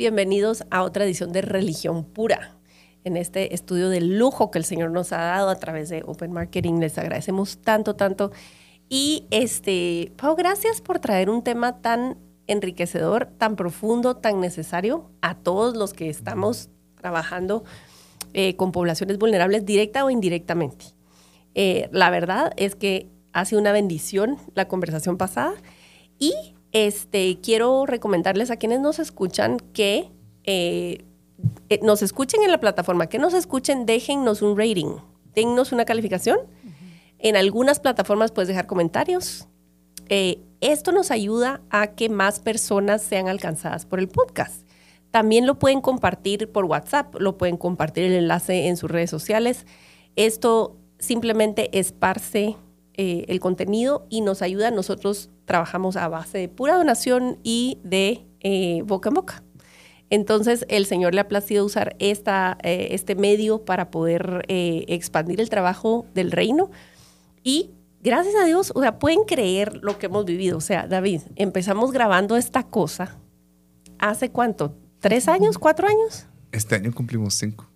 Bienvenidos a otra edición de Religión Pura. En este estudio de lujo que el Señor nos ha dado a través de Open Marketing, les agradecemos tanto, tanto. Y este, Pau, gracias por traer un tema tan enriquecedor, tan profundo, tan necesario a todos los que estamos trabajando eh, con poblaciones vulnerables directa o indirectamente. Eh, la verdad es que ha sido una bendición la conversación pasada y este, quiero recomendarles a quienes nos escuchan que eh, nos escuchen en la plataforma, que nos escuchen, déjennos un rating, dennos una calificación. En algunas plataformas puedes dejar comentarios. Esto nos ayuda a que más personas sean alcanzadas por el podcast. También lo pueden compartir por WhatsApp, lo pueden compartir el enlace en sus redes sociales. Esto simplemente esparce eh, el contenido y nos ayuda. Nosotros trabajamos a base de pura donación y de eh, boca en boca. Entonces, el Señor le ha placido usar esta, eh, este medio para poder expandir el trabajo del reino y gracias a Dios, o sea, pueden creer lo que hemos vivido. O sea, David, empezamos grabando esta cosa hace cuánto? ¿Tres años? ¿Cuatro años? Este año cumplimos cinco.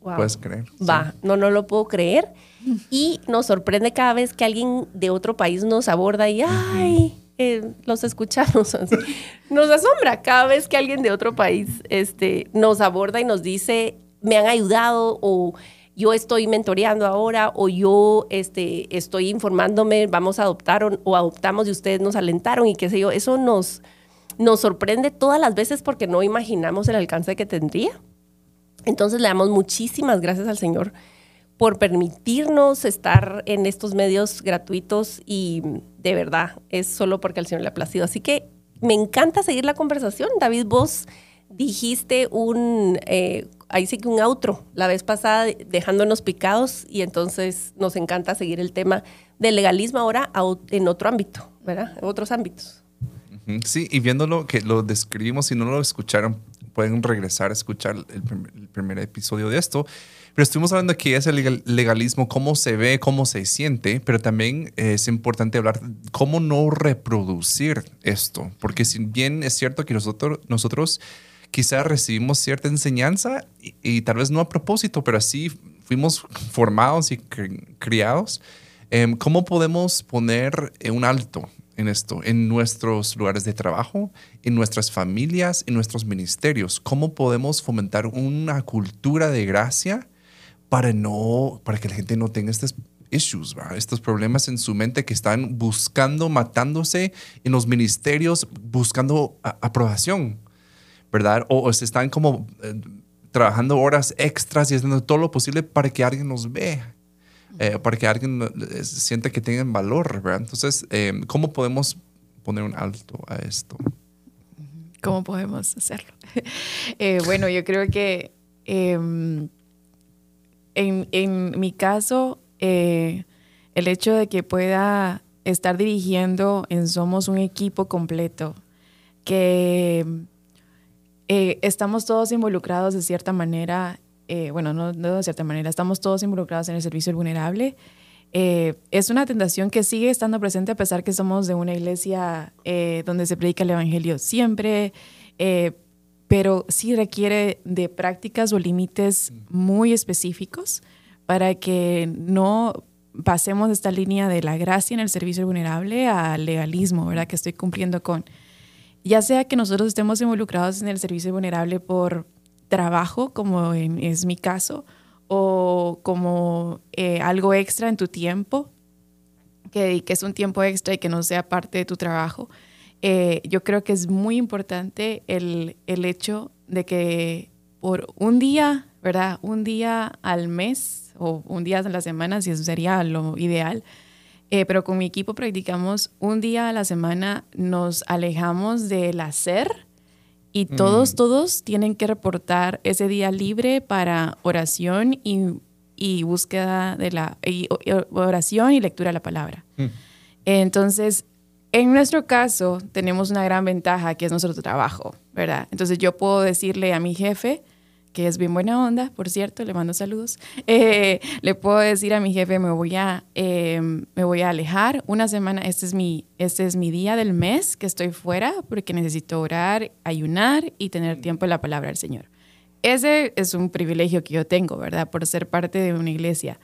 Puedes creer. Va, no, no lo puedo creer. Y nos sorprende cada vez que alguien de otro país nos aborda y, ay, eh, los escuchamos. Nos asombra cada vez que alguien de otro país este, nos aborda y nos dice, me han ayudado o yo estoy mentoreando ahora o yo este, estoy informándome, vamos a adoptar o, adoptamos y ustedes nos alentaron y qué sé yo, eso nos, nos sorprende todas las veces porque no imaginamos el alcance que tendría. Entonces le damos muchísimas gracias al Señor por permitirnos estar en estos medios gratuitos y de verdad es solo porque al Señor le ha placido. Así que me encanta seguir la conversación. David, vos dijiste un, eh, ahí sí que un outro la vez pasada dejándonos picados y entonces nos encanta seguir el tema del legalismo ahora en otro ámbito, ¿verdad? Otros ámbitos. Sí, y viéndolo que lo describimos, si no lo escucharon, pueden regresar a escuchar el, primer episodio de esto. Pero estuvimos hablando de qué es el legalismo, cómo se ve, cómo se siente, pero también es importante hablar cómo no reproducir esto, porque si bien es cierto que nosotros, nosotros quizás recibimos cierta enseñanza y, tal vez no a propósito, pero así fuimos formados y criados. Em, ¿Cómo podemos poner un alto en esto, en nuestros lugares de trabajo, en nuestras familias, en nuestros ministerios? ¿Cómo podemos fomentar una cultura de gracia para, no, para que la gente no tenga estos issues, estos problemas en su mente que están buscando, matándose en los ministerios, buscando aprobación? ¿verdad? O, se están como eh, trabajando horas extras y haciendo todo lo posible para que alguien nos vea, eh, para que alguien eh, sienta que tienen valor, ¿verdad? Entonces, ¿cómo podemos poner un alto a esto? ¿Cómo podemos hacerlo? bueno, yo creo que em, en, en, mi caso, el hecho de que pueda estar dirigiendo en Somos un equipo completo, que eh, estamos todos involucrados de cierta manera, eh, bueno, no, de cierta manera, estamos todos involucrados en el servicio vulnerable. Eh, es una tentación que sigue estando presente a pesar que somos de una iglesia donde se predica el Evangelio siempre, pero sí requiere de prácticas o límites muy específicos para que no pasemos esta línea de la gracia en el servicio vulnerable al legalismo, ¿verdad? Que estoy cumpliendo con ya sea que nosotros estemos involucrados en el servicio vulnerable por trabajo, como es mi caso, o como eh, algo extra en tu tiempo, que, que, es un tiempo extra y que no sea parte de tu trabajo. Eh, yo creo que es muy importante el, el hecho de que por un día, ¿verdad? Un día al mes o un día a la semana, si eso sería lo ideal, eh, pero con mi equipo practicamos un día a la semana, nos alejamos del hacer Y todos, todos tienen que reportar ese día libre para oración y, y búsqueda de la y oración y lectura de la palabra. Entonces, en nuestro caso, tenemos una gran ventaja que es nuestro trabajo, ¿verdad? Entonces, yo puedo decirle a mi jefe, que es bien buena onda, por cierto, le mando saludos, eh, le puedo decir a mi jefe, me voy a, em, me voy a alejar una semana, este es, mi, este es mi día del mes que estoy fuera porque necesito orar, ayunar y tener tiempo en la palabra del Señor. Ese es un privilegio que yo tengo, ¿verdad? Por ser parte de una iglesia.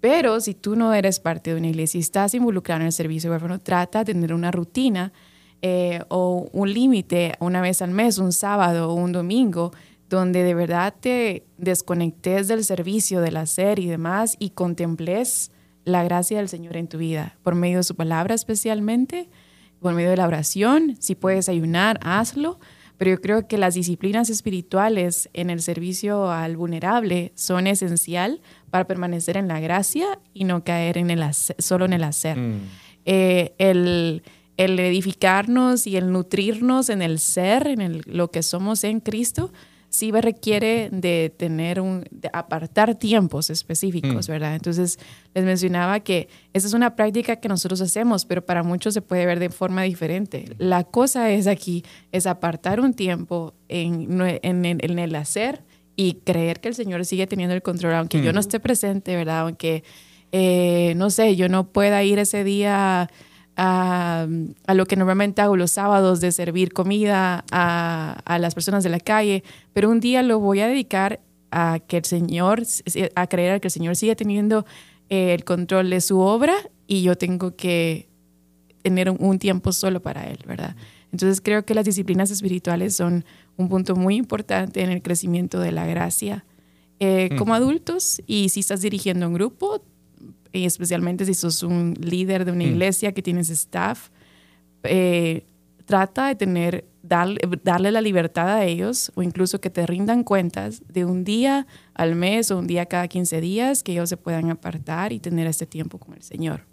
Pero si tú no eres parte de una iglesia y estás involucrado en el servicio de huérfano, trata de tener una rutina eh, o un límite una vez al mes, un sábado o un domingo, donde de verdad te desconectes del servicio, del hacer y demás y contemples la gracia del Señor en tu vida, por medio de su palabra especialmente, por medio de la oración, si puedes ayunar, hazlo, pero yo creo que las disciplinas espirituales en el servicio al vulnerable son esencial para permanecer en la gracia y no caer en el solo en el hacer. Mm. Eh, el, el, edificarnos y el nutrirnos en el ser, en lo que somos en Cristo, sí requiere de tener un, de apartar tiempos específicos, mm. ¿verdad? Entonces, les mencionaba que esa es una práctica que nosotros hacemos, pero para muchos se puede ver de forma diferente. La cosa es aquí, es apartar un tiempo en, en, en el hacer y creer que el Señor sigue teniendo el control, aunque yo no mm. esté presente, ¿verdad? Aunque, eh, no sé, yo no pueda ir ese día a, a, lo que normalmente hago los sábados de servir comida a, a, las personas de la calle, pero un día lo voy a dedicar a que el Señor, a creer que el Señor sigue teniendo eh, el control de su obra y yo tengo que tener un, tiempo solo para Él, ¿verdad? Entonces creo que las disciplinas espirituales son un punto muy importante en el crecimiento de la gracia. Eh, como adultos y si estás dirigiendo un grupo, y especialmente si sos un líder de una mm. iglesia que tienes staff, eh, trata de tener, darle, darle la libertad a ellos o incluso que te rindan cuentas de un día al mes o un día cada 15 días que ellos se puedan apartar y tener este tiempo con el Señor,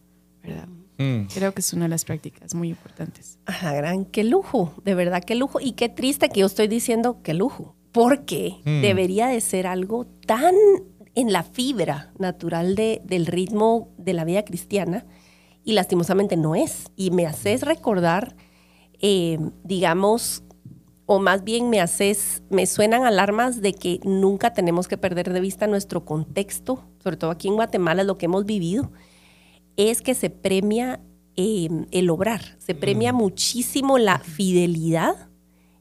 ¿verdad? Mm. Creo que es una de las prácticas muy importantes. Ajá, gran, qué lujo, de verdad, qué lujo. Y qué triste que yo estoy diciendo qué lujo, porque mm. debería de ser algo tan en la fibra natural de, del ritmo de la vida cristiana y lastimosamente no es. Y me haces recordar, eh, digamos, o más bien me haces, me suenan alarmas de que nunca tenemos que perder de vista nuestro contexto, sobre todo aquí en Guatemala, lo que hemos vivido, es que se premia eh, el obrar, se premia muchísimo la fidelidad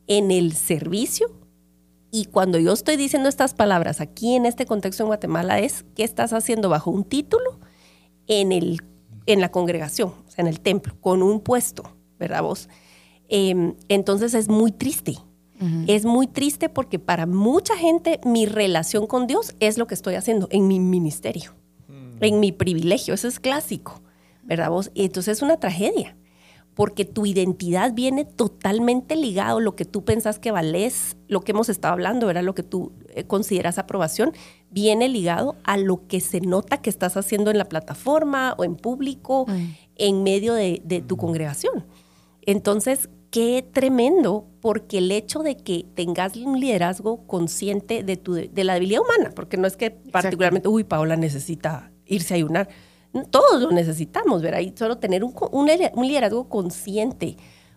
en el servicio y cuando yo estoy diciendo estas palabras aquí en este contexto en Guatemala es qué estás haciendo bajo un título en, el, en la congregación, o sea, en el templo, con un puesto, ¿verdad vos? Em, entonces es muy triste. Es muy triste porque para mucha gente mi relación con Dios es lo que estoy haciendo en mi ministerio, mm. en mi privilegio. Eso es clásico, ¿verdad vos? Y entonces es una tragedia porque tu identidad viene totalmente ligado, lo que tú pensás que vales, lo que hemos estado hablando, era lo que tú eh, consideras aprobación, viene ligado a lo que se nota que estás haciendo en la plataforma o en público, en medio de, tu congregación. Entonces, qué tremendo, porque el hecho de que tengas un liderazgo consciente de, tu, de la debilidad humana, porque no es que particularmente, uy, Paola necesita irse a ayunar, todos lo necesitamos, ¿verdad? Y solo tener un, un, liderazgo consciente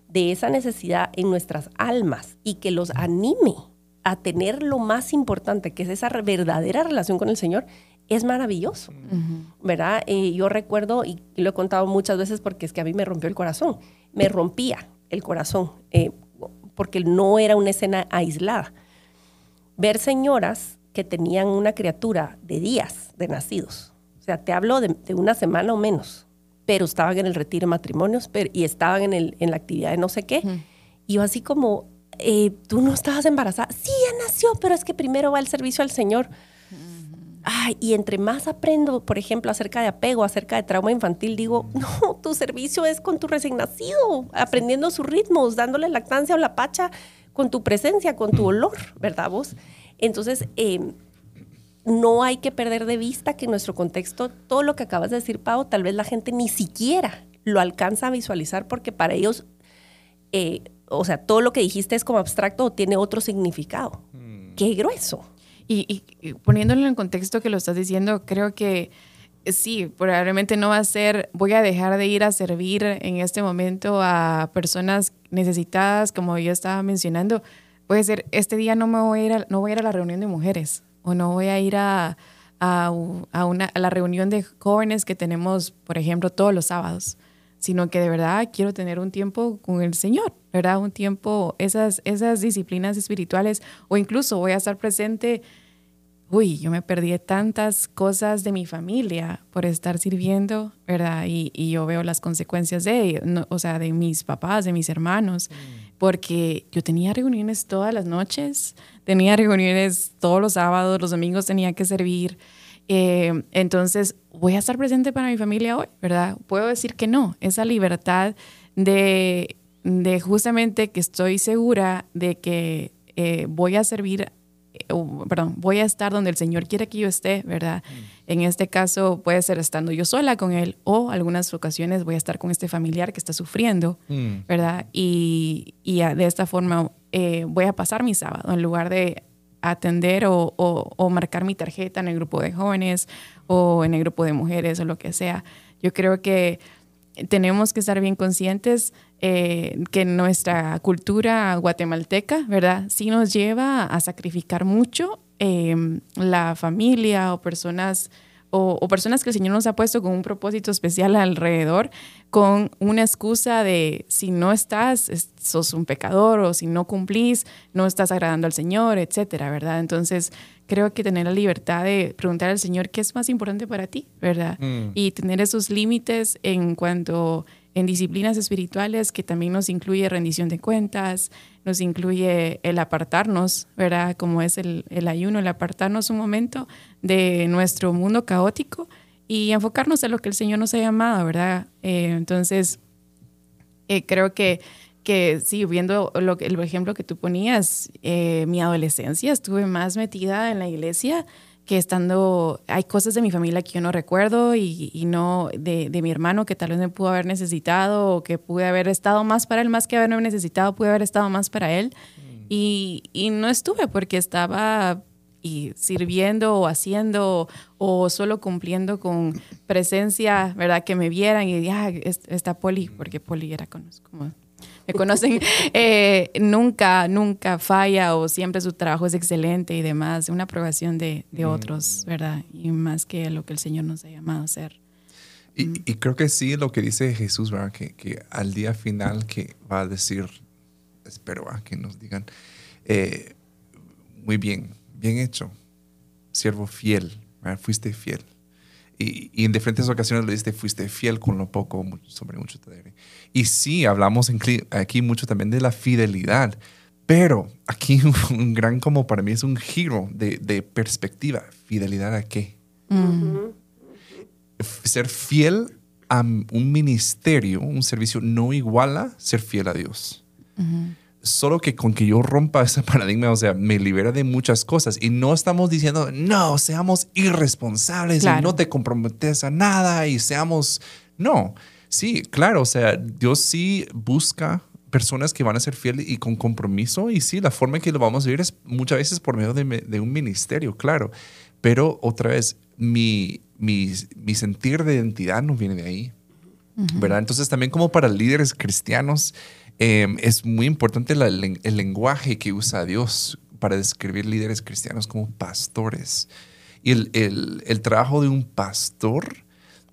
de esa necesidad en nuestras almas y que los anime a tener lo más importante, que es esa verdadera relación con el Señor, es maravilloso, ¿verdad? Eh, yo recuerdo, y lo he contado muchas veces porque es que a mí me rompió el corazón, me rompía el corazón, eh, porque no era una escena aislada. Ver señoras que tenían una criatura de días de nacidos, sea, te hablo de, una semana o menos, pero estaban en el retiro de matrimonios y estaban en, el, en la actividad de no sé qué. Y yo así como, eh, tú no estabas embarazada. Sí, ya nació, pero es que primero va el servicio al Señor. Ay, y entre más aprendo, por ejemplo, acerca de apego, acerca de trauma infantil, digo, no, tu servicio es con tu recién nacido, aprendiendo sus ritmos, dándole lactancia o la pacha con tu presencia, con tu olor, ¿verdad vos? Entonces, eh, no hay que perder de vista que en nuestro contexto, todo lo que acabas de decir, Pau, tal vez la gente ni siquiera lo alcanza a visualizar porque para ellos eh, o sea, todo lo que dijiste es como abstracto o tiene otro significado. Qué grueso. Y, y, poniéndolo en contexto que lo estás diciendo, creo que sí, probablemente no va a ser, voy a dejar de ir a servir en este momento a personas necesitadas, como yo estaba mencionando. Puede ser, este día no me voy a ir a, no voy a, ir a la reunión de mujeres o no voy a ir a, a, a, una, a la reunión de jóvenes que tenemos, por ejemplo, todos los sábados sino que de verdad quiero tener un tiempo con el Señor, ¿verdad? Un tiempo, esas, esas disciplinas espirituales, o incluso voy a estar presente, uy, yo me perdí tantas cosas de mi familia por estar sirviendo, ¿verdad? Y, y yo veo las consecuencias de, o sea, de mis papás, de mis hermanos, mm. porque yo tenía reuniones todas las noches, tenía reuniones todos los sábados, los domingos tenía que servir. Eh, entonces, voy a estar presente para mi familia hoy, ¿verdad? Puedo decir que no, esa libertad de, justamente que estoy segura de que eh, voy a servir, eh, perdón, voy a estar donde el Señor quiere que yo esté, ¿verdad? Mm. En este caso puede ser estando yo sola con Él o algunas ocasiones voy a estar con este familiar que está sufriendo, mm. ¿verdad? Y, y, de esta forma voy a pasar mi sábado en lugar de atender o, o, marcar mi tarjeta en el grupo de jóvenes o en el grupo de mujeres o lo que sea. Yo creo que tenemos que estar bien conscientes eh, que nuestra cultura guatemalteca, ¿verdad? Sí nos lleva a sacrificar mucho eh, la familia o personas o, personas que el Señor nos ha puesto con un propósito especial alrededor, con una excusa de si no estás, sos un pecador o si no cumplís, no estás agradando al Señor, etcétera, ¿verdad? Entonces, creo que tener la libertad de preguntar al Señor qué es más importante para ti, ¿verdad? Mm. Y tener esos límites en cuanto en disciplinas espirituales que también nos incluye rendición de cuentas, nos incluye el apartarnos, ¿verdad? Como es el, el ayuno, el apartarnos un momento de nuestro mundo caótico y enfocarnos en lo que el Señor nos ha llamado, ¿verdad? Eh, entonces, eh, creo que, que sí, viendo lo el ejemplo que tú ponías, eh, mi adolescencia estuve más metida en la iglesia que estando, hay cosas de mi familia que yo no recuerdo y, y no de, de, mi hermano que tal vez me pudo haber necesitado o que pude haber estado más para él, más que haberme necesitado, pude haber estado más para él. Mm. Y, y, no estuve porque estaba y sirviendo o haciendo o solo cumpliendo con presencia, ¿verdad? Que me vieran y ah, está Poli, porque Poli era como me conocen, eh, nunca, nunca falla o siempre su trabajo es excelente y demás, una aprobación de, de mm. otros, ¿verdad? Y más que lo que el Señor nos ha llamado a hacer. Y, mm. y creo que sí, lo que dice Jesús, ¿verdad? Que, que, al día final que va a decir, espero que nos digan, eh, muy bien, bien hecho, siervo fiel, ¿verdad? fuiste fiel. Y, en diferentes ocasiones le dijiste, fuiste fiel con lo poco, sobre mucho te daré. Y sí, hablamos aquí mucho también de la fidelidad, pero aquí un gran como para mí es un giro de, de perspectiva. ¿Fidelidad a qué? Ser fiel a un ministerio, un servicio, no iguala ser fiel a Dios solo que con que yo rompa ese paradigma, o sea, me libera de muchas cosas. Y no estamos diciendo, no, seamos irresponsables y no te comprometes a nada y seamos... No, sí, claro, o sea, Dios sí busca personas que van a ser fieles y con compromiso. Y sí, la forma en que lo vamos a vivir es muchas veces por medio de, un ministerio, claro. Pero otra vez, mi, mi, mi sentir de identidad no viene de ahí. ¿Verdad? Entonces también como para líderes cristianos, Em, es muy importante el lenguaje que usa Dios para describir líderes cristianos como pastores. Y el, trabajo de un pastor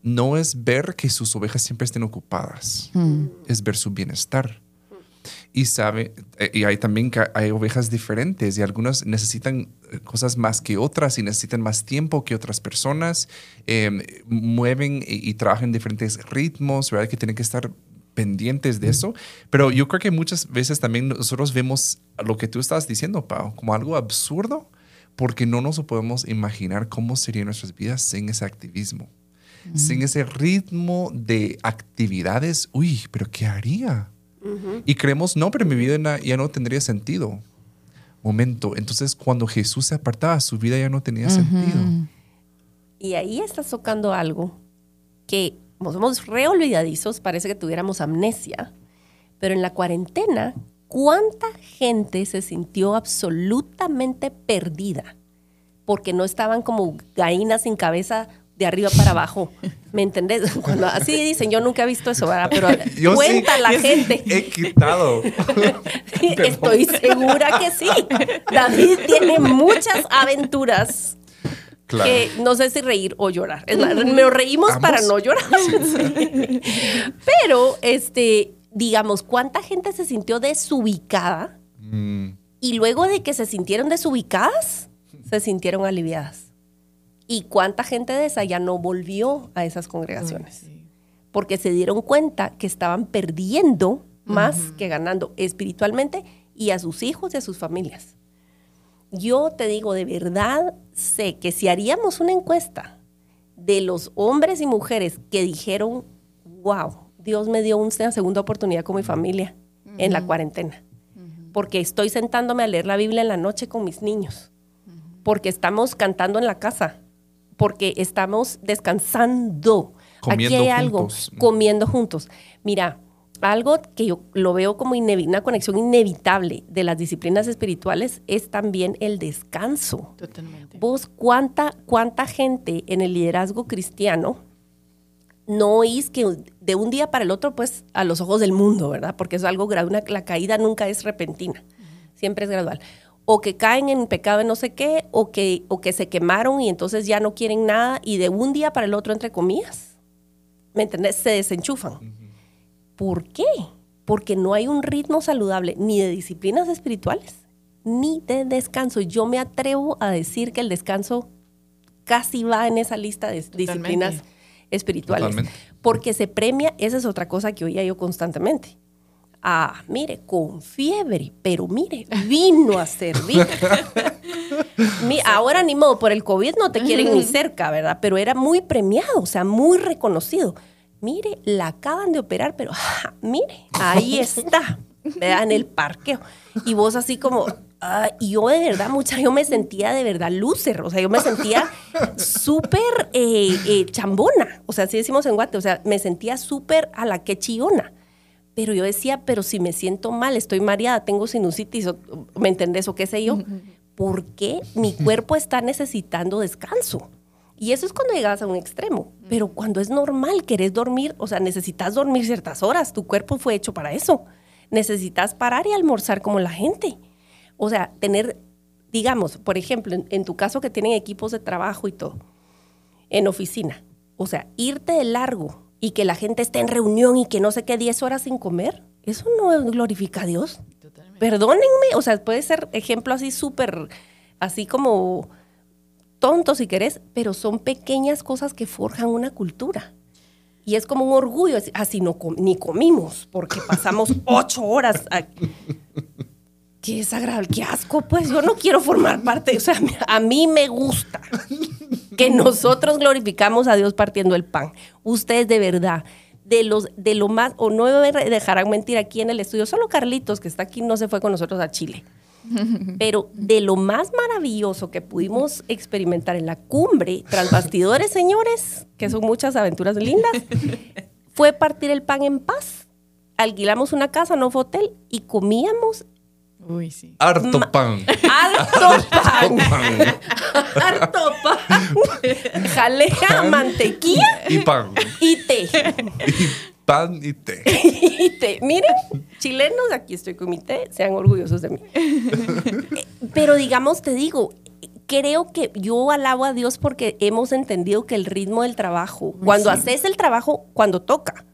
no es ver que sus ovejas siempre estén ocupadas, mm. es ver su bienestar. Y sabe, eh, y hay también que hay ovejas diferentes y algunas necesitan eh, cosas más que otras y necesitan más tiempo que otras personas, em, mueven y, y, trabajan en diferentes ritmos, ¿verdad? Que tienen que estar pendientes de eso, pero yo creo que muchas veces también nosotros vemos lo que tú estás diciendo, Pau, como algo absurdo, porque no nos podemos imaginar cómo serían nuestras vidas sin ese activismo, sin ese ritmo de actividades. Uy, pero ¿qué haría? Y creemos, no, pero mi vida ya no tendría sentido. Momento, entonces cuando Jesús se apartaba, su vida ya no tenía sentido. Y ahí estás tocando algo que como somos re olvidadizos, parece que tuviéramos amnesia, pero en la cuarentena, ¿Cuánta gente se sintió absolutamente perdida? Porque no estaban como gallinas sin cabeza de arriba para abajo. ¿Me entendés? Cuando así dicen, yo nunca he visto eso, ¿verdad? Pero Yo cuenta sí, la yo sí gente. He quitado. Estoy segura que sí. David tiene muchas aventuras Claro. que no sé si reír o llorar. Es más, me reímos Ambos. para no llorar. Pero, este, digamos, ¿cuánta gente se sintió desubicada? Mm, Y luego de que se sintieron desubicadas, se sintieron aliviadas. ¿Y cuánta gente de esa ya no volvió a esas congregaciones? Sí. Porque se dieron cuenta que estaban perdiendo más que ganando espiritualmente y a sus hijos y a sus familias. Yo te digo, de verdad sé que si haríamos una encuesta de los hombres y mujeres que dijeron, wow, Dios me dio una segunda oportunidad con mi familia en la cuarentena, porque estoy sentándome a leer la Biblia en la noche con mis niños, porque estamos cantando en la casa, porque estamos descansando. Comiendo Aquí hay algo, comiendo juntos. Mira, algo que yo lo veo como una conexión inevitable de las disciplinas espirituales es también el descanso. Totalmente. Vos, ¿cuánta, cuánta gente en el liderazgo cristiano no oís que de un día para el otro, pues a los ojos del mundo, ¿verdad? Porque es algo gradual, la caída nunca es repentina, siempre es gradual. O que caen en pecado de no sé qué, o que, o que se quemaron y entonces ya no quieren nada y de un día para el otro, entre comillas, ¿me entendés? Se desenchufan. ¿Por qué? Porque no hay un ritmo saludable ni de disciplinas espirituales ni de descanso. Yo me atrevo a decir que el descanso casi va en esa lista de disciplinas espirituales. Totalmente. Porque se premia, esa es otra cosa que oía yo constantemente. Ah, mire, con fiebre, pero mire, vino a servir. Mi- ahora ni modo, por el COVID no te quieren ni cerca, ¿verdad? Pero era muy premiado, o sea, muy reconocido. Mire, la acaban de operar, pero mire, ahí está, ¿verdad? En el parqueo. Y vos así como, ah, y yo de verdad, mucha, yo me sentía de verdad loser, o sea, yo me sentía súper eh, eh, chambona, o sea, así decimos en Guate, o sea, me sentía súper a la que chillona. Pero yo decía, pero si me siento mal, estoy mareada, tengo sinusitis, o- ¿me entendés? O qué sé yo. ¿Por qué mi cuerpo está necesitando descanso? Y eso es cuando llegas a un extremo. Pero cuando es normal, querés dormir, o sea, necesitas dormir ciertas horas, tu cuerpo fue hecho para eso. Necesitas parar y almorzar como la gente. O sea, tener, digamos, por ejemplo, en, en tu caso que tienen equipos de trabajo y todo, en oficina. O sea, irte de largo y que la gente esté en reunión y que no sé qué 10 horas sin comer, eso no glorifica a Dios. Totalmente. Perdónenme, o sea, puede ser ejemplo así súper, así como tonto si querés, pero son pequeñas cosas que forjan una cultura. Y es como un orgullo, así no com- ni comimos, porque pasamos ocho horas. Qué desagradable, qué asco, pues yo no quiero formar parte, o sea, a mí me gusta que nosotros glorificamos a Dios partiendo el pan. Ustedes de verdad, de los de lo más, o no me dejarán mentir aquí en el estudio, solo Carlitos, que está aquí, no se fue con nosotros a Chile. Pero de lo más maravilloso que pudimos experimentar en la cumbre, tras bastidores, señores, que son muchas aventuras lindas, fue partir el pan en paz. Alquilamos una casa, no fue hotel, y comíamos Uy, sí. Harto pan. harto pan. pan. harto pan. Jalea, mantequilla Y pan. y té. Y pan y té. y té. Miren, chilenos, aquí estoy con mi té, sean orgullosos de mí. Pero digamos, te digo, creo que yo alabo a Dios porque hemos entendido que el ritmo del trabajo, cuando haces el trabajo, cuando toca.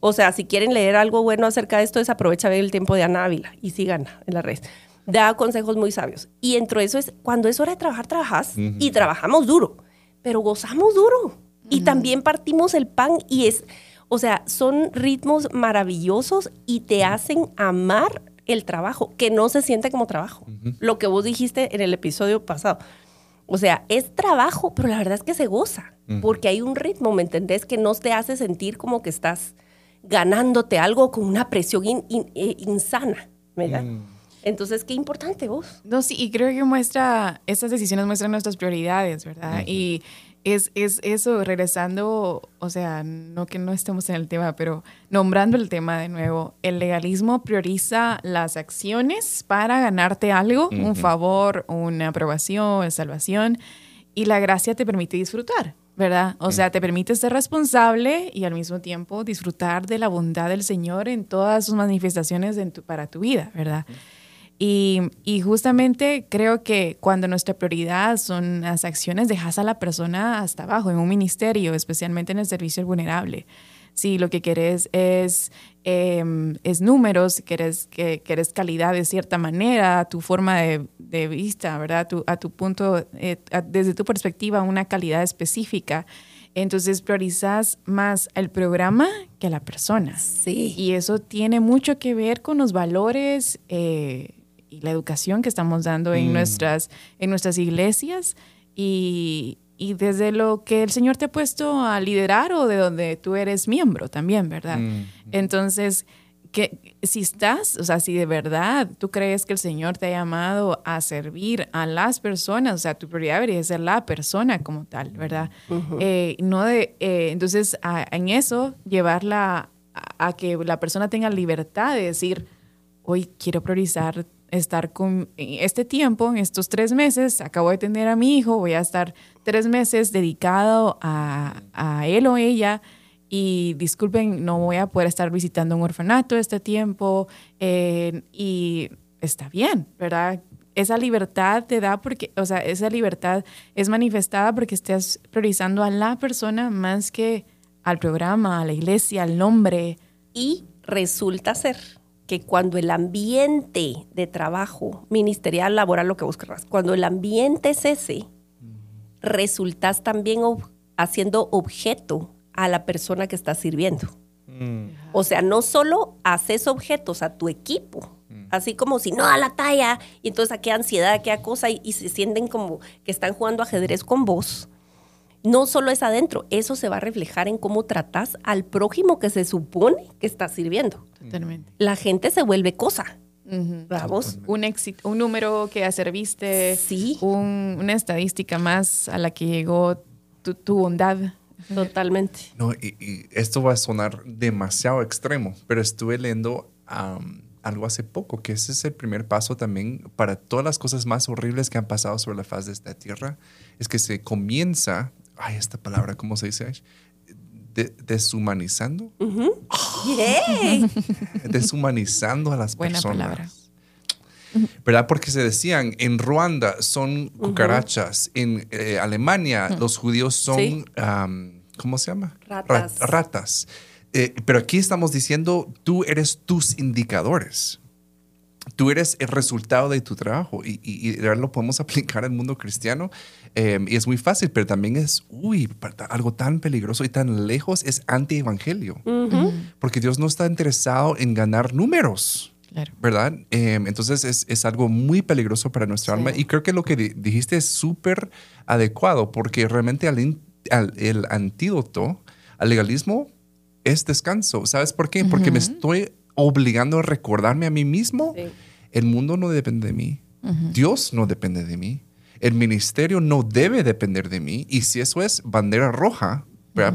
O sea, si quieren leer algo bueno acerca de esto, es aprovecha ver el tiempo de Ana Ávila y sigan en las redes. Da consejos muy sabios. Y dentro de eso es, cuando es hora de trabajar, trabajas y trabajamos duro, pero gozamos duro. Y también partimos el pan y es, o sea, son ritmos maravillosos y te hacen amar el trabajo, que no se siente como trabajo. Lo que vos dijiste en el episodio pasado. O sea, es trabajo, pero la verdad es que se goza, porque hay un ritmo, ¿me entendés? Que no te hace sentir como que estás ganándote algo con una presión in- in- eh, insana, ¿verdad? Entonces, qué importante vos. No, sí, y creo que muestra, estas decisiones muestran nuestras prioridades, ¿verdad? Y es, es eso, regresando, o sea, no que no estemos en el tema, pero nombrando el tema de nuevo, el legalismo prioriza las acciones para ganarte algo, un favor, una aprobación, salvación, y la gracia te permite disfrutar. ¿verdad? O sea, te permite ser responsable y al mismo tiempo disfrutar de la bondad del Señor en todas sus manifestaciones para tu vida, ¿verdad? Y, y, justamente creo que cuando nuestra prioridad son las acciones, dejas a la persona hasta abajo, en un ministerio, especialmente en el servicio vulnerable. Si lo que querés es, em, es números, querés, que, querés calidad de cierta manera, tu forma de, de vista, ¿verdad? Tu, a tu punto, eh, desde tu perspectiva, una calidad específica. Entonces priorizas más el programa que a la persona. Sí. Y eso tiene mucho que ver con los valores. Eh, y la educación que estamos dando en, mm. nuestras, en nuestras iglesias y, y, desde lo que el Señor te ha puesto a liderar o de donde tú eres miembro también, ¿verdad? Mm. Entonces, que si estás, o sea, si de verdad tú crees que el Señor te ha llamado a servir a las personas, o sea, tu prioridad debería ser la persona como tal, ¿verdad? Eh, no de, eh, entonces, en eso, llevarla a, a, que la persona tenga libertad de decir, hoy quiero priorizar estar con este tiempo, en estos tres meses, acabo de tener a mi hijo, voy a estar tres meses dedicado a, a él o ella y disculpen, no voy a poder estar visitando un orfanato este tiempo eh, y está bien, ¿verdad? Esa libertad te da porque, o sea, esa libertad es manifestada porque estás priorizando a la persona más que al programa, a la iglesia, al nombre. Y resulta ser que cuando el ambiente de trabajo ministerial, laboral, lo que buscas, cuando el ambiente es ese, resultas también haciendo objeto a la persona que está sirviendo. Mm. O sea, no solo haces objetos a tu equipo, mm. así como si no a la talla, y entonces aquí ansiedad, aquí cosa, y, y se sienten como que están jugando ajedrez con vos no solo es adentro, eso se va a reflejar en cómo tratas al prójimo que se supone que está sirviendo. Totalmente. La gente se vuelve cosa. ¿Vamos? Un éxito, un número que serviste, sí. una estadística más a la que llegó tu, bondad. Totalmente. No, y, esto va a sonar demasiado extremo, pero estuve leyendo algo hace poco, que ese es el primer paso también para todas las cosas más horribles que han pasado sobre la faz de esta tierra, es que se comienza ay, esta palabra, ¿cómo se dice? deshumanizando. deshumanizando a las Buena personas. Palabra. ¿Verdad? Porque se decían, en Ruanda son cucarachas, en eh, Alemania los judíos son, ¿cómo se llama? Ratas. ratas. Eh, pero aquí estamos diciendo, tú eres tus indicadores tú eres el resultado de tu trabajo y, y, lo podemos aplicar al mundo cristiano em, y es muy fácil, pero también es, uy, algo tan peligroso y tan lejos es anti-evangelio, porque Dios no está interesado en ganar números. ¿Verdad? Em, entonces es, es, algo muy peligroso para nuestra alma y creo que lo que dijiste es súper adecuado porque realmente el antídoto al legalismo es descanso. ¿Sabes por qué? Porque me estoy obligando a recordarme a mí mismo, el mundo no depende de mí, Dios no depende de mí, el ministerio no debe depender de mí, y si eso es bandera roja,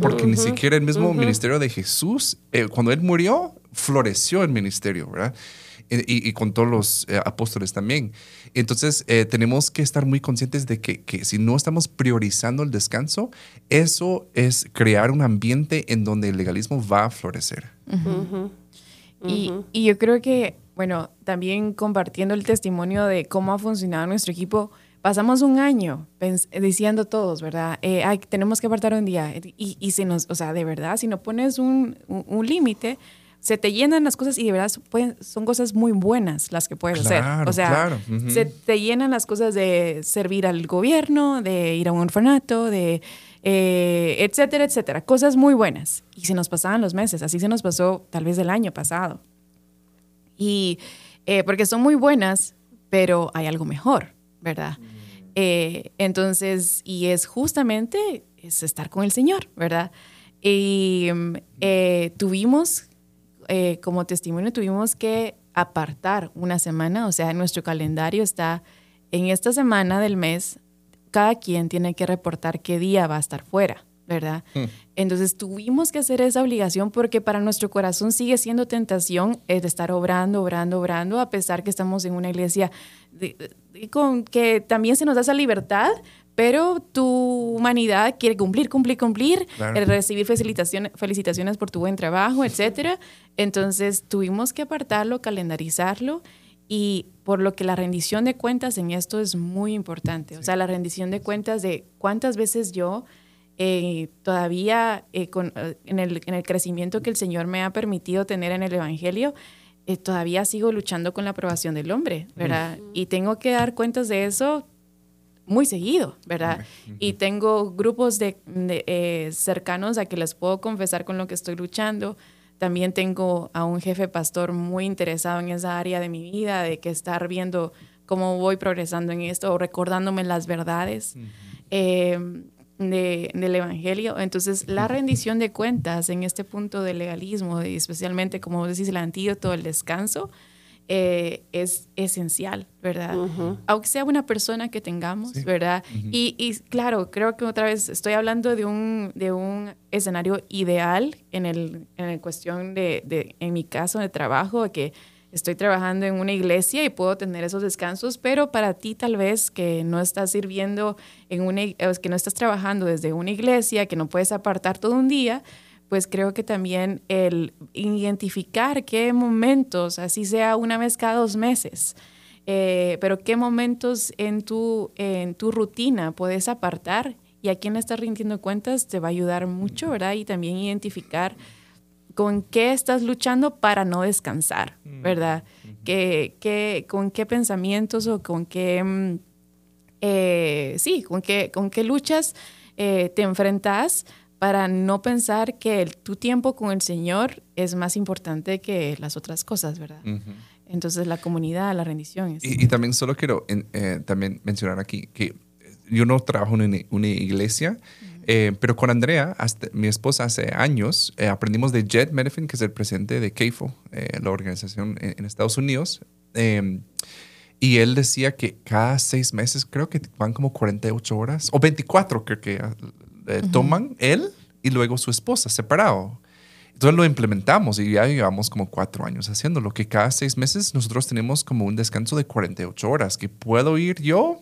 porque ni siquiera el mismo ministerio de Jesús, eh, cuando Él murió, floreció el ministerio, ¿verdad? Y, con todos los eh, apóstoles también. Entonces, eh, tenemos que estar muy conscientes de que, que, si no estamos priorizando el descanso, eso es crear un ambiente en donde el legalismo va a florecer y, y, yo creo que, bueno, también compartiendo el testimonio de cómo ha funcionado nuestro equipo, pasamos un año diciendo todos, ¿verdad? Eh, ay, tenemos que apartar un día. Y, y se nos, o sea, de verdad, si no pones un, un, límite, se te llenan las cosas y de verdad son cosas muy buenas las que puedes hacer. O sea, se te llenan las cosas de servir al gobierno, de ir a un orfanato, de eh, etcétera, etcétera. Cosas muy buenas. Y se nos pasaban los meses, así se nos pasó tal vez el año pasado. Y eh, porque son muy buenas, pero hay algo mejor, ¿verdad? Mm. Eh, entonces, y es justamente es estar con el Señor, ¿verdad? Y tuvimos, como testimonio, tuvimos que apartar una semana, o sea, nuestro calendario está en esta semana del mes cada quien tiene que reportar qué día va a estar fuera. ¿verdad? Hmm. Entonces tuvimos que hacer esa obligación porque para nuestro corazón sigue siendo tentación el estar obrando, obrando, obrando, a pesar que estamos en una iglesia con que también se nos da esa libertad, pero tu humanidad quiere cumplir, cumplir, cumplir, recibir felicitaciones, felicitaciones por tu buen trabajo, etcétera. Entonces tuvimos que apartarlo, calendarizarlo y por lo que la rendición de cuentas en esto es muy importante. O sea, la rendición de cuentas de cuántas veces yo eh, todavía eh, con, eh, en, el, en, el, crecimiento que el Señor me ha permitido tener en el Evangelio, todavía sigo luchando con la aprobación del hombre, ¿verdad? Y tengo que dar cuentas de eso muy seguido, ¿verdad? Y tengo grupos de, cercanos a que les puedo confesar con lo que estoy luchando. También tengo a un jefe pastor muy interesado en esa área de mi vida, de que estar viendo cómo voy progresando en esto o recordándome las verdades del Evangelio. Entonces, la rendición de cuentas en este punto del legalismo, y especialmente, como vos decís, el antídoto, el descanso, eh, es esencial, ¿verdad? Aunque sea una persona que tengamos, ¿verdad? y, claro, creo que otra vez estoy hablando de un, de un escenario ideal en el, en el cuestión de, de, en mi caso, de trabajo, que estoy trabajando en una iglesia y puedo tener esos descansos, pero para ti tal vez que no estás sirviendo en una, que no estás trabajando desde una iglesia, que no puedes apartar todo un día, pues creo que también el identificar qué momentos, así sea una vez cada dos meses, eh, pero qué momentos en tu, en tu rutina puedes apartar y a quién estás rindiendo cuentas te va a ayudar mucho, ¿verdad? Y también identificar con qué estás luchando para no descansar. ¿verdad? con qué pensamientos o con qué, mm, eh, sí, con qué, con qué luchas eh, te enfrentas para no pensar que tu tiempo con el Señor es más importante que las otras cosas, ¿verdad? Entonces la comunidad, la rendición. y, también solo quiero eh, también mencionar aquí que yo no trabajo en una iglesia, eh, pero con Andrea, hasta, mi esposa, hace años eh, aprendimos de Jed Medefin, que es el presidente de eh, la organización en, Estados Unidos. Em, y él decía que cada seis meses, creo que van como 48 horas, o 24 creo que toman él y luego su esposa separado. Entonces lo implementamos y ya llevamos como cuatro años haciéndolo, que cada seis meses nosotros tenemos como un descanso de 48 horas, que puedo ir yo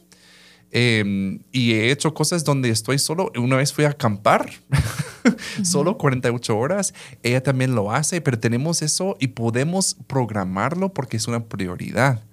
Em, y he hecho cosas donde estoy solo. Una vez fui a acampar, solo 48 horas. Ella también lo hace, pero tenemos eso y podemos programarlo porque es una prioridad.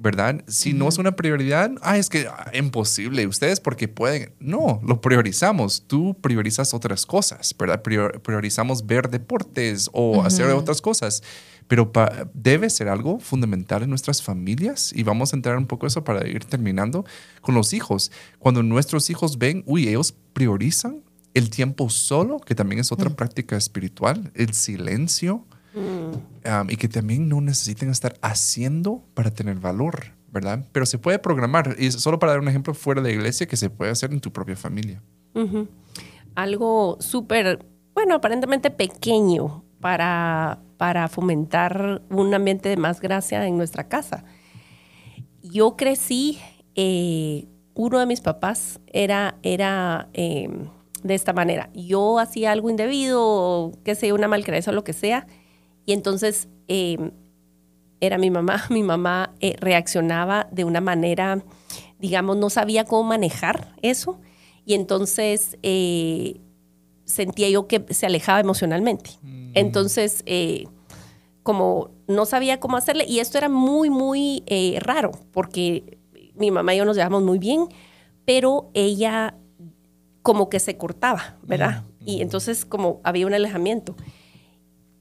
¿Verdad? Si no es una prioridad, ah, es que ah, imposible. Ustedes porque pueden. No, lo priorizamos. Tú priorizas otras cosas, ¿verdad? priorizamos ver deportes o hacer otras cosas pero debe ser algo fundamental en nuestras familias y vamos a entrar un poco eso para ir terminando con los hijos. Cuando nuestros hijos ven, uy, ellos priorizan el tiempo solo, que también es otra mm. práctica espiritual, el silencio, mm. y que también no necesitan estar haciendo para tener valor, ¿verdad? Pero se puede programar, y solo para dar un ejemplo fuera de la iglesia, que se puede hacer en tu propia familia. Algo súper, bueno, aparentemente pequeño para para fomentar un ambiente de más gracia en nuestra casa. Yo crecí, eh, uno de mis papás era, era em, de esta manera. Yo hacía algo indebido, qué sé, una malcreencia o lo que sea, y entonces em, era mi mamá. Mi mamá eh, reaccionaba de una manera, digamos, no sabía cómo manejar eso, y entonces eh, sentía yo que se alejaba emocionalmente. Mm. Entonces, eh, como no sabía cómo hacerle, y esto era muy, muy raro, porque mi mamá y yo nos llevamos muy bien, pero ella como que se cortaba, ¿verdad? Mm, y mm. entonces como había un alejamiento.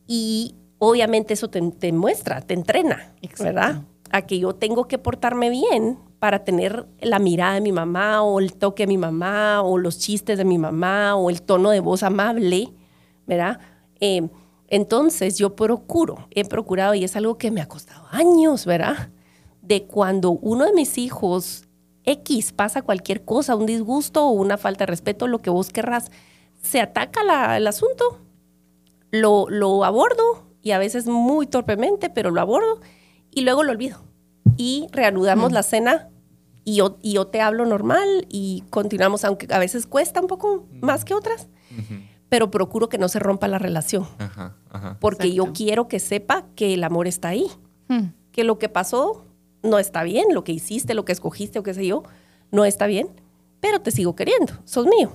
Y obviamente eso te, te muestra, te entrena, ¿verdad? A que yo tengo que portarme bien para tener la mirada de mi mamá o el toque de mi mamá o los chistes de mi mamá o el tono de voz amable, ¿verdad? Eh, entonces yo procuro, he procurado y es algo que me ha costado años, ¿verdad? De cuando uno de mis hijos X pasa cualquier cosa, un disgusto o una falta de respeto, lo que vos querrás, se ataca el asunto, lo, lo abordo y a veces muy torpemente, pero lo abordo y luego lo olvido. Y reanudamos mm. la cena y yo, y yo te hablo normal y continuamos, aunque a veces cuesta un poco más que otras, pero procuro que no se rompa la relación. Ajá, ajá. Porque yo quiero que sepa que el amor está ahí, Hmm. que lo que pasó no está bien, lo que hiciste, lo que escogiste o qué sé yo, no está bien, pero te sigo queriendo, sos mío,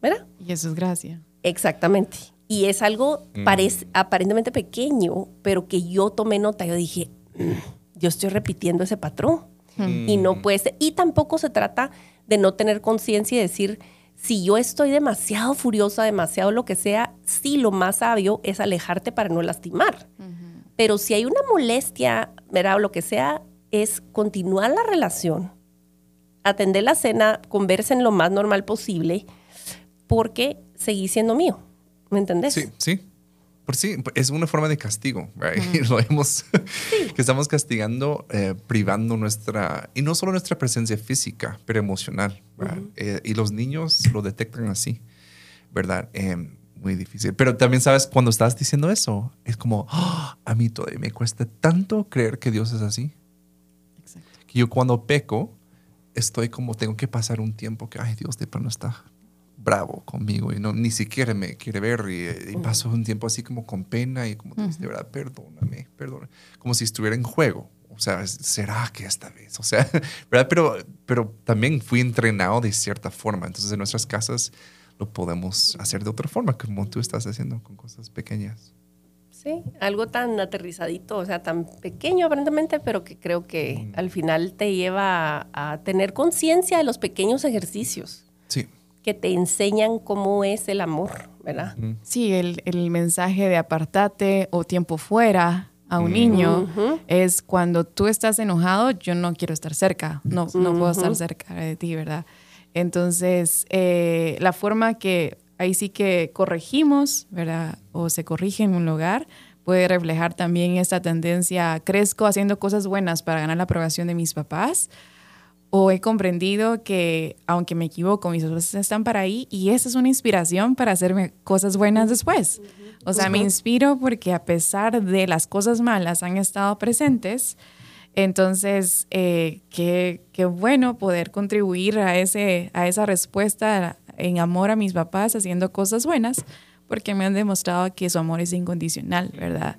¿verdad? Y eso es gracia. Exactamente. Y es algo Mm. parec- aparentemente pequeño, pero que yo tomé nota. Yo dije, "Mm, yo estoy repitiendo ese patrón. Y no puede ser. Y tampoco se trata de no tener conciencia y decir, si yo estoy demasiado furiosa, demasiado lo que sea, sí, lo más sabio es alejarte para no lastimar. Pero si hay una molestia, ¿verdad? O lo que sea, es continuar la relación, atender la cena, conversen lo más normal posible, porque seguí siendo mío. ¿Me entendés? Sí, sí. Por sí, es una forma de castigo, right? Lo vemos, que estamos castigando, eh, privando nuestra, y no solo nuestra presencia física, pero emocional, ¿verdad? Eh, y los niños lo detectan así, ¿verdad? Eh, muy difícil. Pero también sabes, cuando estás diciendo eso, es como, "Ah, a mí todavía me cuesta tanto creer que Dios es así, Exacto. que yo cuando peco, estoy como, tengo que pasar un tiempo que, ay, Dios de pronto está bravo conmigo y no, ni siquiera me quiere ver y, y paso un tiempo así como con pena y como, de verdad, perdóname, perdóname, como si estuviera en juego. O sea, ¿será que esta vez? O sea, ¿verdad? Pero, pero también fui entrenado de cierta forma. Entonces, en nuestras casas lo podemos hacer de otra forma, como tú estás haciendo con cosas pequeñas. Sí, algo tan aterrizadito, o sea, tan pequeño aparentemente, pero que creo que al final te lleva a, a tener conciencia de los pequeños ejercicios Sí. Que te enseñan cómo es el amor, ¿verdad? Sí, el, el mensaje de apartate o tiempo fuera a un niño es cuando tú estás enojado, yo no quiero estar cerca, no, no puedo estar cerca de ti, ¿verdad? Entonces, eh, la forma que ahí sí que corregimos, ¿verdad? O se corrige en un lugar, puede reflejar también esta tendencia, crezco haciendo cosas buenas para ganar la aprobación de mis papás, o he comprendido que aunque me equivoco, mis esfuerzos están para ahí y esa es una inspiración para hacerme cosas buenas después. O sea, me inspiro porque a pesar de las cosas malas han estado presentes. Entonces, eh, qué, qué bueno poder contribuir a, ese, a esa respuesta en amor a mis papás haciendo cosas buenas porque me han demostrado que su amor es incondicional, ¿verdad?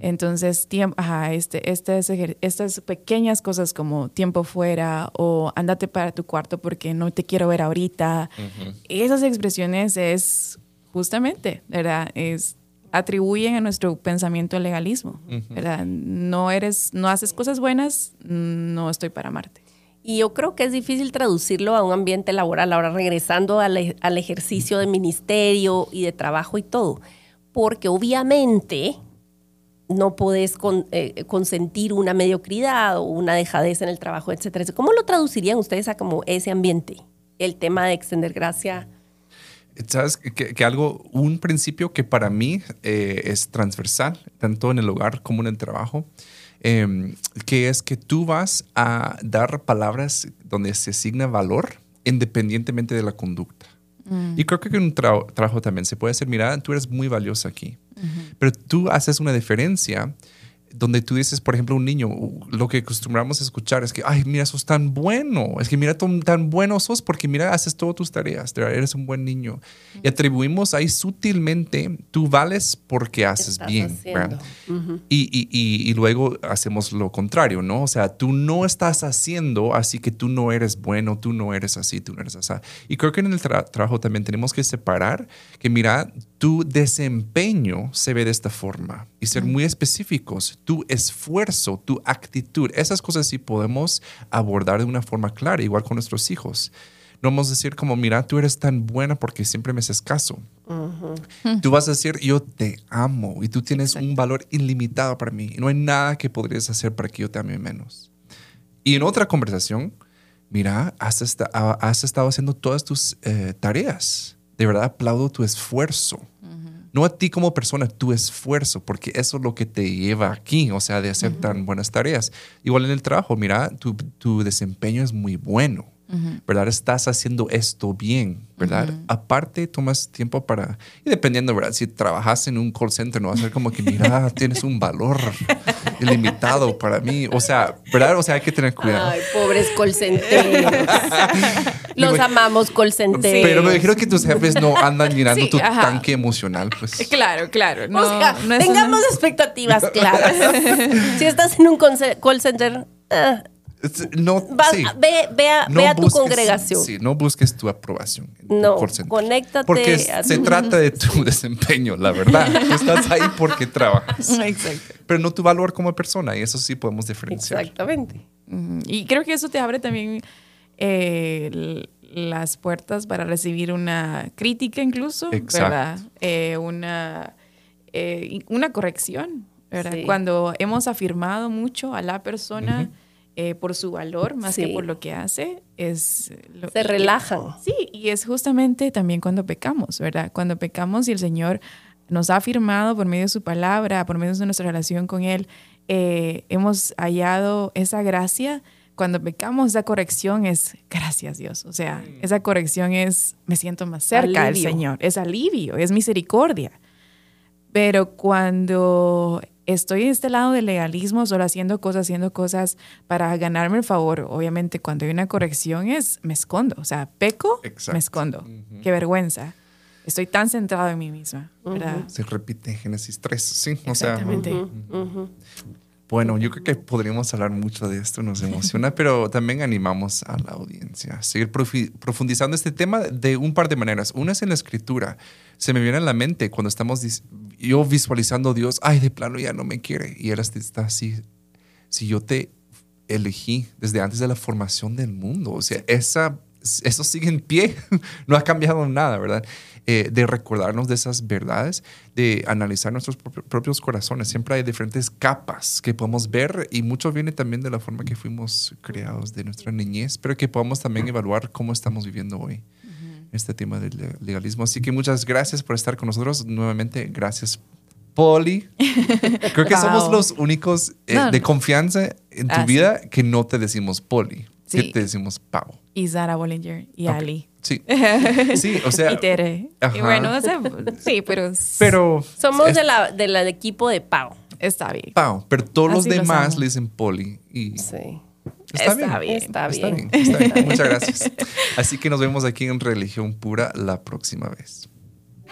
Entonces, tiempo, ajá, este, este es ejer- estas pequeñas cosas como tiempo fuera o ándate para tu cuarto porque no te quiero ver ahorita, esas expresiones es justamente, ¿verdad? Es atribuyen a nuestro pensamiento el legalismo, ¿verdad? No eres, no haces cosas buenas, no estoy para amarte. Y yo creo que es difícil traducirlo a un ambiente laboral, ahora regresando al, e- al ejercicio de ministerio y de trabajo y todo, porque obviamente no podés con- eh, consentir una mediocridad o una dejadez en el trabajo, etcétera. ¿Cómo lo traducirían ustedes a como ese ambiente? El tema de extender gracia. ¿Sabes? Que, que algo, un principio que para mí eh, es transversal, tanto en el hogar como en el trabajo, eh, que es que tú vas a dar palabras donde se asigna valor independientemente de la conducta. Y creo que en un tra- trabajo también se puede hacer, mira, tú eres muy valiosa aquí, pero tú haces una diferencia donde tú dices, por ejemplo, un niño, lo que acostumbramos a escuchar es que, ay, mira, sos tan bueno, es que mira, tan, tan bueno sos porque mira, haces todas tus tareas, eres un buen niño. Y atribuimos ahí sutilmente, tú vales porque haces estás bien. Y, y- y- y luego hacemos lo contrario, ¿no? O sea, tú no estás haciendo, así que tú no eres bueno, tú no eres así, tú no eres así. Y creo que en el tra- trabajo también tenemos que separar que, mira, tu desempeño se ve de esta forma y ser muy específicos. Tu esfuerzo, tu actitud, esas cosas sí podemos abordar de una forma clara, igual con nuestros hijos. No vamos a decir como, mira, tú eres tan buena porque siempre me haces caso. Tú vas a decir, yo te amo y tú tienes un valor ilimitado para mí. Y no hay nada que podrías hacer para que yo te ame menos. Y en otra conversación, mira, has, has estado haciendo todas tus eh, tareas. De verdad, aplaudo tu esfuerzo. No a ti como persona, tu esfuerzo, porque eso es lo que te lleva aquí, o sea, de hacer tan buenas tareas. Igual en el trabajo, mira, tu, tu desempeño es muy bueno. ¿verdad? Estás haciendo esto bien, ¿verdad? Aparte, tomas tiempo para, y dependiendo, ¿verdad? Si trabajas en un call center, no va a ser como que, mira, tienes un valor ilimitado para mí. O sea, ¿verdad? O sea, hay que tener cuidado. Ay, pobres call centers. Los amamos call centers. Pero me dijeron que tus jefes no andan llenando Sí, tu ajá. tanque emocional, pues. Claro, claro. No, o sea, no es tengamos una- expectativas claras. si estás en un call center, Es- No, vas- sí. ve, ve a, No ve a tu busques- congregación. Sí, no busques tu aprobación. tu No, call center. conéctate Porque a se tu- trata de tu desempeño, la verdad. Tú estás ahí porque trabajas. Exacto. Pero no tu valor como persona, y eso sí podemos diferenciar. Exactamente. Y creo que eso te abre también eh, las puertas para recibir una crítica incluso, Exacto. ¿verdad? Eh, una, eh, una corrección, ¿verdad? Sí. Cuando hemos afirmado mucho a la persona eh, por su valor más que por lo que hace, es... lo- Se relajan. Sí, y es justamente también cuando pecamos, ¿verdad? Cuando pecamos y el Señor nos ha afirmado por medio de su palabra, por medio de nuestra relación con Él, eh, hemos hallado esa gracia. Cuando pecamos, esa corrección es gracias Dios. O sea, esa corrección es me siento más cerca del. Señor. Es alivio, es misericordia. Pero cuando estoy en este lado del legalismo, solo haciendo cosas, haciendo cosas para ganarme el favor, obviamente cuando hay una corrección es me escondo. O sea, peco, Exacto. me escondo. Qué vergüenza. Estoy tan centrado en mí misma, ¿verdad? Se repite en Génesis 3, sí. O sea, Exactamente. Bueno, yo creo que podríamos hablar mucho de esto, nos emociona, pero también animamos a la audiencia a seguir profundizando este tema de un par de maneras. Una es en la escritura. Se me viene a la mente cuando estamos yo visualizando a Dios, ay, de plano ya no me quiere. Y Él está así, si yo te elegí desde antes de la formación del mundo, o sea, esa, eso sigue en pie, no ha cambiado nada, ¿verdad? Eh, de recordarnos de esas verdades, de analizar nuestros propi- propios corazones. Siempre hay diferentes capas que podemos ver y mucho viene también de la forma que fuimos creados, de nuestra niñez, pero que podamos también evaluar cómo estamos viviendo hoy este tema del le- legalismo. Así que muchas gracias por estar con nosotros. Nuevamente, gracias. Poli, creo que somos los únicos eh, No, de confianza en tu Ah, sí. vida que no te decimos Poli, que te decimos Pau. Y Sara Bollinger y. Ali. Sí, sí, o sea, y Tere. Ajá. Y bueno, o sea, sí, pero, pero Somos es- de la, de la de equipo de Pau. está bien. Pau, pero todos los Así los demás le dicen Poli y Sí. está, Está bien. Está Está bien. bien, está bien. Muchas gracias. Así que nos vemos aquí en Religión Pura la próxima vez.